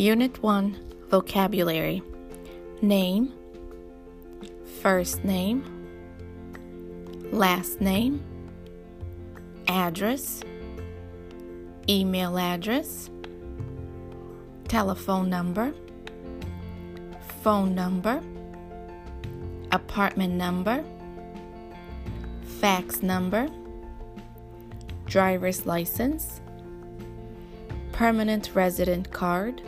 Unit 1 Vocabulary. Name, First name, Last name, Address, Email address, Telephone number, Phone number, Apartment number, Fax number, Driver's license, Permanent resident card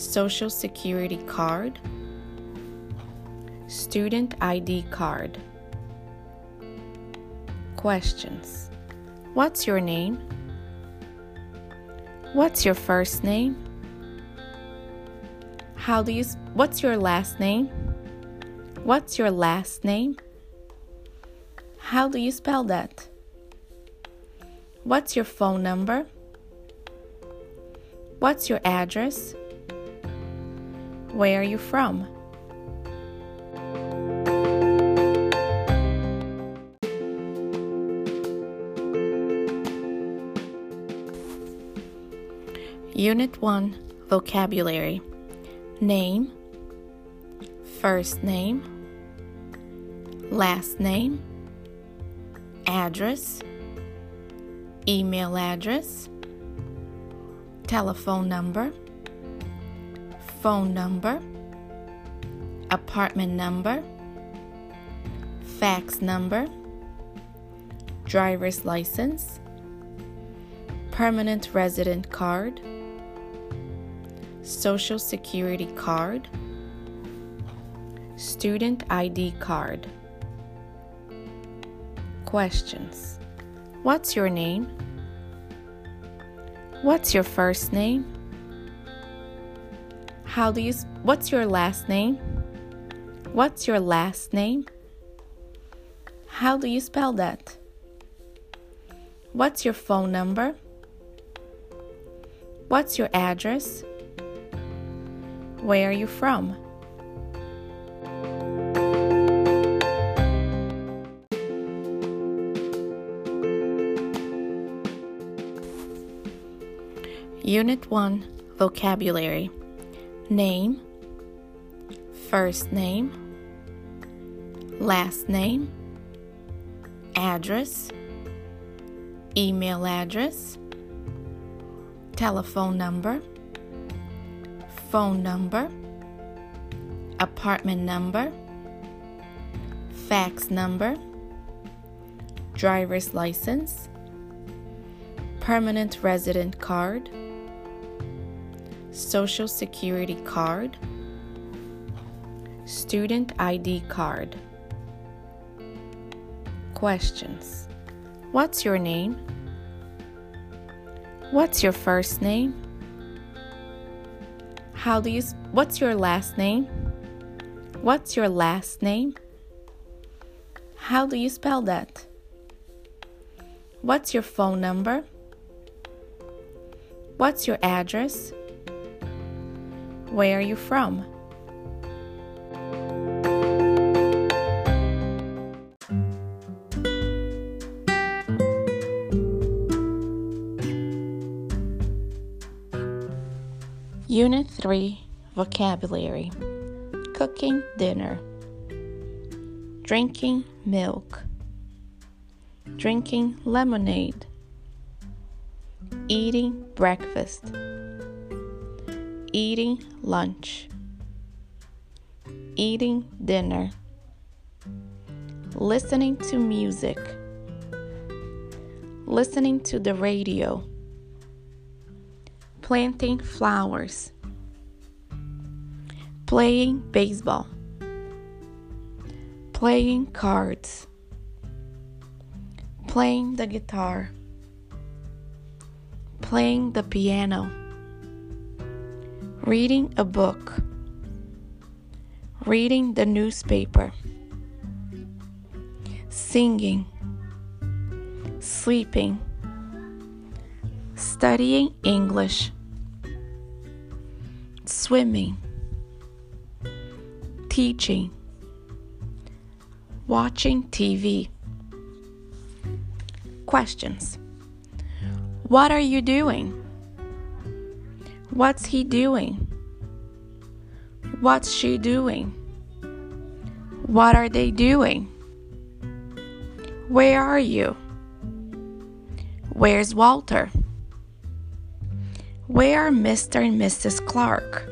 Social Security card, Student ID card. Questions What's your name? What's your first name? How do you What's your last name? What's your last name? How do you spell that? What's your phone number? What's your address? Where are you from? Unit 1 Vocabulary. Name. First name. Last name. Address. Email address. Telephone number phone number, apartment number, fax number, driver's license, permanent resident card, social security card, student ID card. Questions What's your name? What's your first name? How do you What's your last name? What's your last name? How do you spell that? What's your phone number? What's your address? Where are you from? Unit 1 Vocabulary Name, First name, Last name, Address, Email address, Telephone number, Phone number, Apartment number, Fax number, Driver's license, Permanent resident card Social Security card, Student ID card. Questions What's your name? What's your first name? How do you What's your last name? What's your last name? How do you spell that? What's your phone number? What's your address? Where are you from? Unit 3 Vocabulary. Cooking dinner, drinking milk, drinking lemonade, eating breakfast eating lunch, eating dinner, listening to music, listening to the radio, planting flowers, playing baseball, playing cards, playing the guitar, playing the piano reading a book, reading the newspaper, singing, sleeping, studying English, swimming, teaching, watching TV. Questions. What are you doing? What's he doing? What's she doing? What are they doing? Where are you? Where's Walter? Where are Mr. and Mrs. Clark?